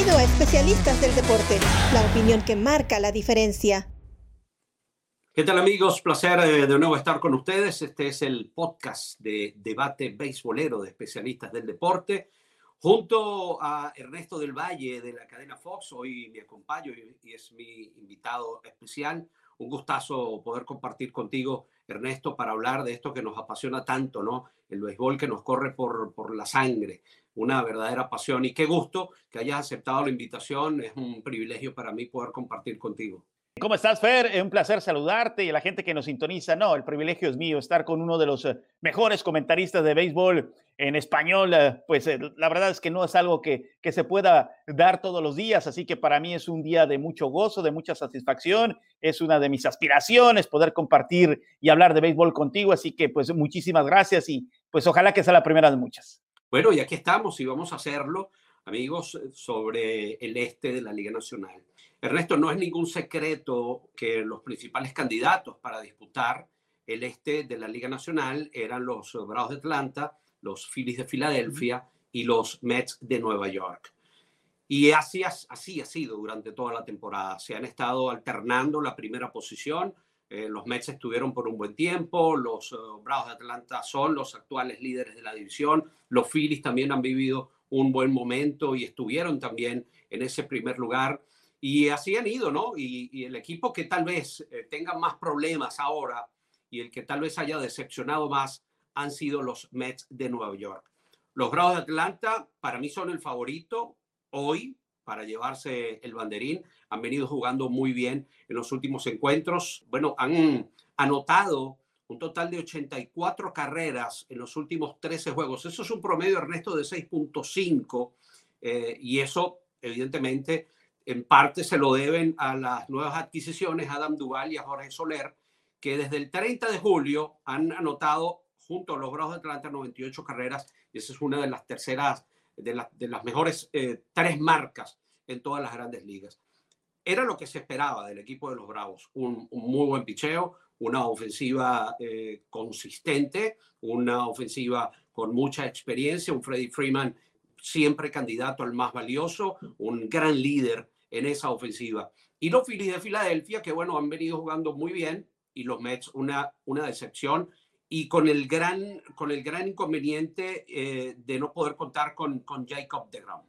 Bienvenido a Especialistas del Deporte, la opinión que marca la diferencia. ¿Qué tal amigos? Placer eh, de nuevo estar con ustedes. Este es el podcast de debate beisbolero de especialistas del deporte. Junto a Ernesto del Valle de la cadena Fox, hoy me acompaño y es mi invitado especial. Un gustazo poder compartir contigo, Ernesto, para hablar de esto que nos apasiona tanto, ¿no? El béisbol que nos corre por, por la sangre una verdadera pasión y qué gusto que hayas aceptado la invitación. Es un privilegio para mí poder compartir contigo. ¿Cómo estás, Fer? Es un placer saludarte y a la gente que nos sintoniza. No, el privilegio es mío estar con uno de los eh, mejores comentaristas de béisbol en español. Eh, pues eh, la verdad es que no es algo que, que se pueda dar todos los días, así que para mí es un día de mucho gozo, de mucha satisfacción. Es una de mis aspiraciones poder compartir y hablar de béisbol contigo, así que pues muchísimas gracias y pues ojalá que sea la primera de muchas. Bueno, y aquí estamos y vamos a hacerlo, amigos, sobre el este de la Liga Nacional. Ernesto, no es ningún secreto que los principales candidatos para disputar el este de la Liga Nacional eran los Bravos de Atlanta, los Phillies de Filadelfia y los Mets de Nueva York. Y así, así ha sido durante toda la temporada. Se han estado alternando la primera posición eh, los Mets estuvieron por un buen tiempo, los eh, Bravos de Atlanta son los actuales líderes de la división, los Phillies también han vivido un buen momento y estuvieron también en ese primer lugar. Y así han ido, ¿no? Y, el equipo que tal vez eh, tenga más problemas ahora y el que tal vez haya decepcionado más han sido los Mets de Nueva York. Los Bravos de Atlanta para mí son el favorito hoy para llevarse el banderín. Han venido jugando muy bien en los últimos encuentros. Bueno, han anotado un total de 84 carreras en los últimos 13 juegos. Eso es un promedio, Ernesto, de 6.5. Eh, y eso, evidentemente, en parte se lo deben a las nuevas adquisiciones, Adam Duval y a Jorge Soler, que desde el 30 de julio han anotado junto a los Bravos de Atlanta 98 carreras. Y esa es una de las terceras de, de las mejores eh, tres marcas en todas las grandes ligas. Era lo que se esperaba del equipo de los Bravos, un, muy buen picheo, una ofensiva eh, consistente, una ofensiva con mucha experiencia, un Freddie Freeman siempre candidato al más valioso, un gran líder en esa ofensiva. Y los Phillies de Filadelfia, que bueno, han venido jugando muy bien, y los Mets una, una decepción y con el gran, con el gran inconveniente eh, de no poder contar con, con Jacob de Gram.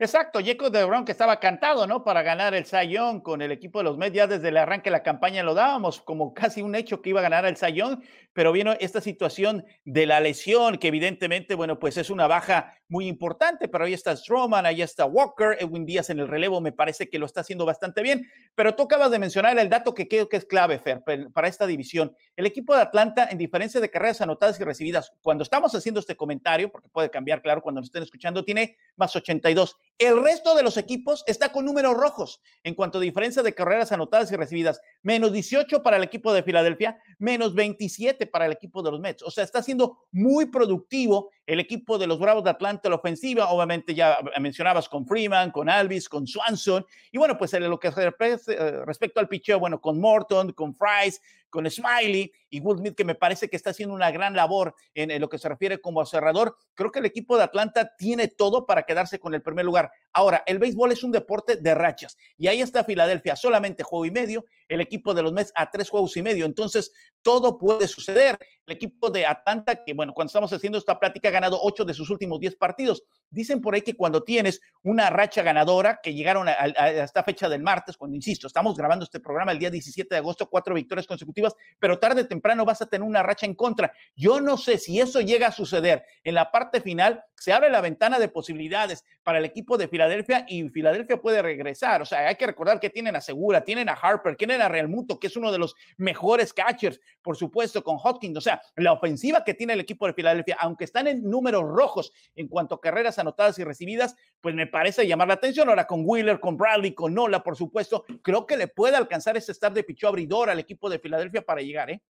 Exacto, Jacob de Brown que estaba cantado, ¿no? Para ganar el Sayón con el equipo de los Mets. Ya desde el arranque de la campaña lo dábamos como casi un hecho que iba a ganar el Sayón, pero vino esta situación de la lesión, que evidentemente, bueno, pues es una baja muy importante, pero ahí está Stroman, ahí está Walker, Edwin Díaz en el relevo, me parece que lo está haciendo bastante bien. Pero tú acabas de mencionar el dato que creo que es clave, Fer, para esta división. El equipo de Atlanta, en diferencia de carreras anotadas y recibidas, cuando estamos haciendo este comentario, porque puede cambiar, claro, cuando nos estén escuchando, tiene más 82 el resto de los equipos está con números rojos en cuanto a diferencia de carreras anotadas y recibidas. Menos 18 para el equipo de Filadelfia, menos 27 para el equipo de los Mets. O sea, está siendo muy productivo el equipo de los Bravos de Atlanta, la ofensiva. Obviamente ya mencionabas con Freeman, con Alvis, con Swanson. Y bueno, pues lo que eh, respecto al picheo, bueno, con Morton, con Fries, con Smiley y Woodmith, que me parece que está haciendo una gran labor en, lo que se refiere como cerrador. Creo que el equipo de Atlanta tiene todo para quedarse con el primer lugar. Ahora, el béisbol es un deporte de rachas y ahí está Filadelfia, solamente juego y medio, el equipo de los Mets a tres juegos y medio. Entonces, todo puede suceder. El equipo de Atlanta, que bueno, cuando estamos haciendo esta plática, ha ganado ocho de sus últimos diez partidos. Dicen por ahí que cuando tienes una racha ganadora, que llegaron a, esta fecha del martes, cuando insisto, estamos grabando este programa el día 17 de agosto, cuatro victorias consecutivas, pero tarde o temprano vas a tener una racha en contra. Yo no sé si eso llega a suceder en la parte final, se abre la ventana de posibilidades para el equipo de Filadelfia y Filadelfia puede regresar. O sea, hay que recordar que tienen a Segura, tienen a Harper, tienen a Real Muto, que es uno de los mejores catchers, por supuesto, con Hopkins. O sea, la ofensiva que tiene el equipo de Filadelfia, aunque están en números rojos en cuanto a carreras anotadas y recibidas, pues me parece llamar la atención. Ahora con Wheeler, con Bradley, con Nola, por supuesto, creo que le puede alcanzar ese estar de pichó abridor al equipo de Filadelfia para llegar, ¿eh?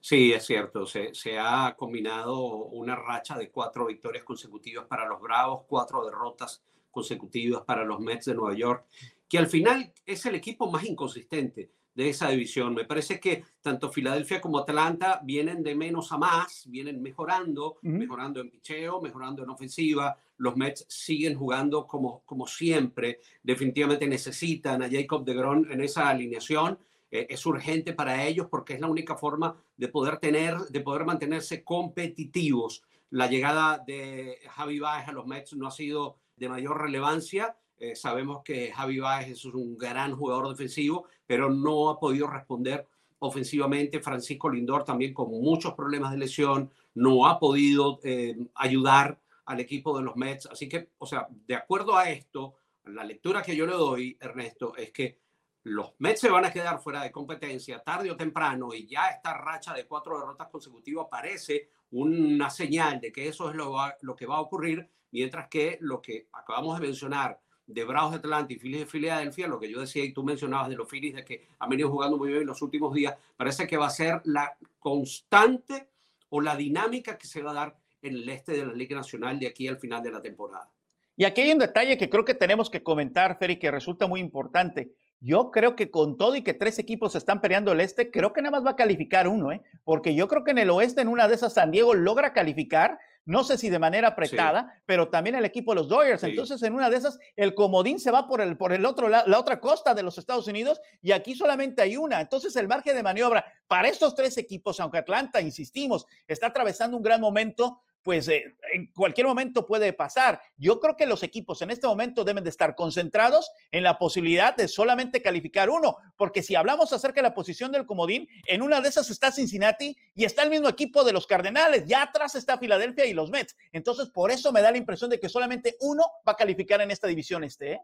Sí, es cierto. Se, se, ha combinado una racha de cuatro victorias consecutivas para los Bravos, cuatro derrotas consecutivas para los Mets de Nueva York, que al final es el equipo más inconsistente de esa división. Me parece que tanto Filadelfia como Atlanta vienen de menos a más, vienen mejorando, mejorando en picheo, mejorando en ofensiva. Los Mets siguen jugando como, como siempre. Definitivamente necesitan a Jacob de Gron en esa alineación. Eh, es urgente para ellos porque es la única forma de poder tener, de poder mantenerse competitivos. La llegada de Javi Baez a los Mets no ha sido de mayor relevancia eh, sabemos que Javi Baez es un gran jugador defensivo, pero no ha podido responder ofensivamente. Francisco Lindor también con muchos problemas de lesión, no ha podido eh, ayudar al equipo de los Mets. Así que, o sea, de acuerdo a esto, la lectura que yo le doy, Ernesto, es que los Mets se van a quedar fuera de competencia tarde o temprano y ya esta racha de cuatro derrotas consecutivas parece una señal de que eso es lo, lo que va a ocurrir, mientras que lo que acabamos de mencionar, de Bravos de Atlanta y Phillies de Filadelfia, lo que yo decía y tú mencionabas de los Phillies de que han venido jugando muy bien en los últimos días, parece que va a ser la constante o la dinámica que se va a dar en el este de la Liga Nacional de aquí al final de la temporada. Y aquí hay un detalle que creo que tenemos que comentar, Ferry, que resulta muy importante. Yo creo que con todo y que tres equipos están peleando el este, creo que nada más va a calificar uno, ¿eh? porque yo creo que en el oeste, en una de esas, San Diego logra calificar, no sé si de manera apretada, pero también el equipo de los Dodgers. Entonces, en una de esas, el comodín se va por el, por el otro, la, la otra costa de los Estados Unidos y aquí solamente hay una. Entonces, el margen de maniobra para estos tres equipos, aunque Atlanta, insistimos, está atravesando un gran momento, pues eh, en cualquier momento puede pasar. Yo creo que los equipos en este momento deben de estar concentrados en la posibilidad de solamente calificar uno, porque si hablamos acerca de la posición del comodín, en una de esas está Cincinnati y está el mismo equipo de los Cardenales, ya atrás está Filadelfia y los Mets. Entonces, por eso me da la impresión de que solamente uno va a calificar en esta división este. ¿eh?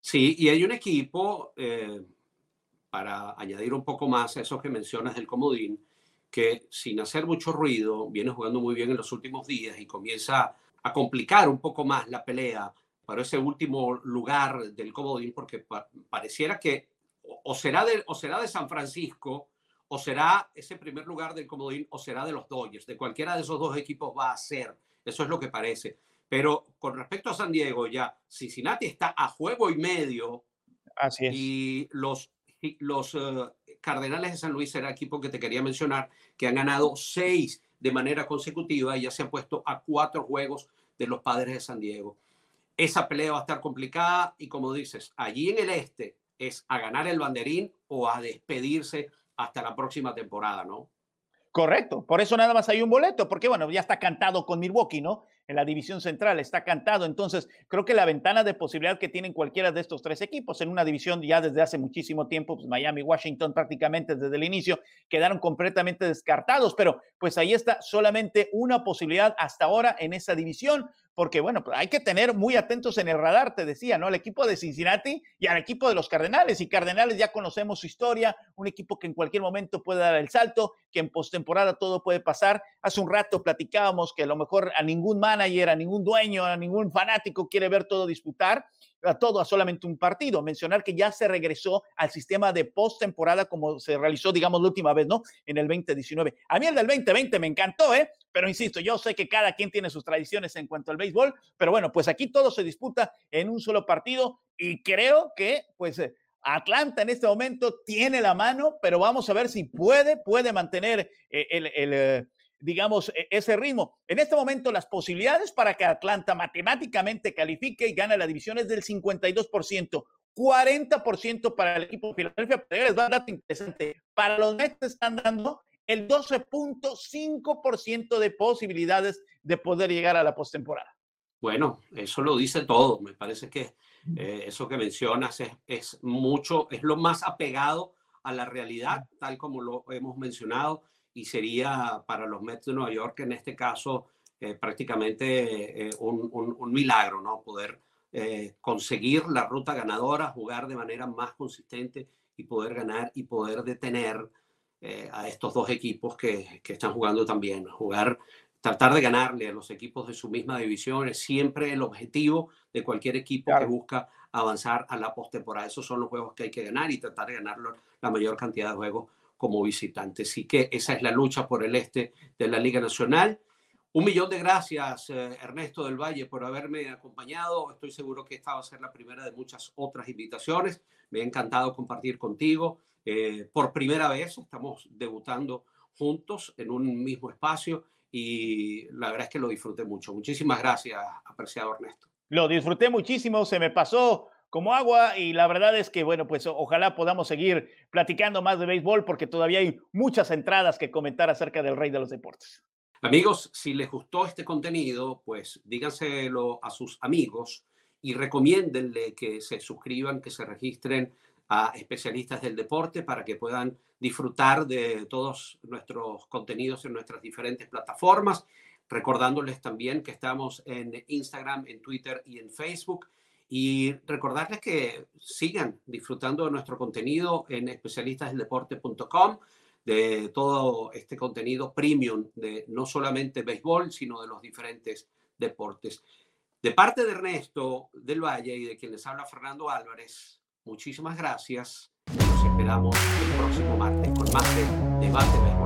Sí, y hay un equipo, eh, para añadir un poco más a eso que mencionas del comodín, que sin hacer mucho ruido viene jugando muy bien en los últimos días y comienza a complicar un poco más la pelea para ese último lugar del comodín porque pareciera que o será, de, o será de San Francisco o será ese primer lugar del comodín o será de los Dodgers. De cualquiera de esos dos equipos va a ser. Eso es lo que parece. Pero con respecto a San Diego, ya Cincinnati está a juego y medio. Así es. Y los, los uh, Cardenales de San Luis era el equipo que te quería mencionar, que han ganado seis de manera consecutiva y ya se han puesto a cuatro juegos de los padres de San Diego. Esa pelea va a estar complicada y como dices, allí en el este es a ganar el banderín o a despedirse hasta la próxima temporada, ¿no? Correcto, por eso nada más hay un boleto, porque bueno, ya está cantado con Milwaukee, ¿no? En la división central está cantado, entonces creo que la ventana de posibilidad que tienen cualquiera de estos tres equipos en una división ya desde hace muchísimo tiempo, pues Miami, Washington prácticamente desde el inicio quedaron completamente descartados, pero pues ahí está solamente una posibilidad hasta ahora en esa división porque bueno, pues hay que tener muy atentos en el radar, te decía, ¿no? Al equipo de Cincinnati y al equipo de los Cardenales. Y Cardenales ya conocemos su historia, un equipo que en cualquier momento puede dar el salto, que en postemporada todo puede pasar. Hace un rato platicábamos que a lo mejor a ningún manager, a ningún dueño, a ningún fanático quiere ver todo disputar a todo a solamente un partido. Mencionar que ya se regresó al sistema de postemporada como se realizó, digamos, la última vez, ¿no? En el 2019. A mí el del 2020 me encantó, ¿eh? Pero insisto, yo sé que cada quien tiene sus tradiciones en cuanto al béisbol, pero bueno, pues aquí todo se disputa en un solo partido y creo que, pues, Atlanta en este momento tiene la mano, pero vamos a ver si puede, puede mantener eh, el, el, eh, digamos, e, ese ritmo. En este momento, las posibilidades para que Atlanta matemáticamente califique y gane la división es del 52%. 40% para el equipo de Filadelfia, pero les va a dar interesante. Para los Mets están dando el 12.5% de posibilidades de poder llegar a la postemporada. Bueno, eso lo dice todo. Me parece que eh, eso que mencionas es, es, mucho, es lo más apegado a la realidad, tal como lo hemos mencionado y sería para los Mets de Nueva York en este caso eh, prácticamente eh, un, un, un, milagro, ¿no? Poder eh, conseguir la ruta ganadora, jugar de manera más consistente y poder ganar y poder detener a estos dos equipos que, que, están jugando también. Jugar, tratar de ganarle a los equipos de su misma división es siempre el objetivo de cualquier equipo claro. que busca avanzar a la postemporada. Esos son los juegos que hay que ganar y tratar de ganarlo la mayor cantidad de juegos como visitante. Así que esa es la lucha por el este de la Liga Nacional. Un millón de gracias, eh, Ernesto del Valle, por haberme acompañado. Estoy seguro que esta va a ser la primera de muchas otras invitaciones. Me ha encantado compartir contigo Eh, por primera vez estamos debutando juntos en un mismo espacio y la verdad es que lo disfruté mucho. Muchísimas gracias, apreciado Ernesto. Lo disfruté muchísimo, se me pasó como agua y la verdad es que, bueno, pues ojalá podamos seguir platicando más de béisbol porque todavía hay muchas entradas que comentar acerca del rey de los deportes. Amigos, si les gustó este contenido, pues díganselo a sus amigos y recomiéndenle que se suscriban, que se registren a especialistas del deporte para que puedan disfrutar de todos nuestros contenidos en nuestras diferentes plataformas, recordándoles también que estamos en Instagram, en Twitter y en Facebook. Y recordarles que sigan disfrutando de nuestro contenido en especialistasdeldeporte.com, de todo este contenido premium de no solamente béisbol, sino de los diferentes deportes. De parte de Ernesto del Valle y de quien les habla Fernando Álvarez, muchísimas gracias. Nos esperamos el próximo martes con más de Debate Béisbolero.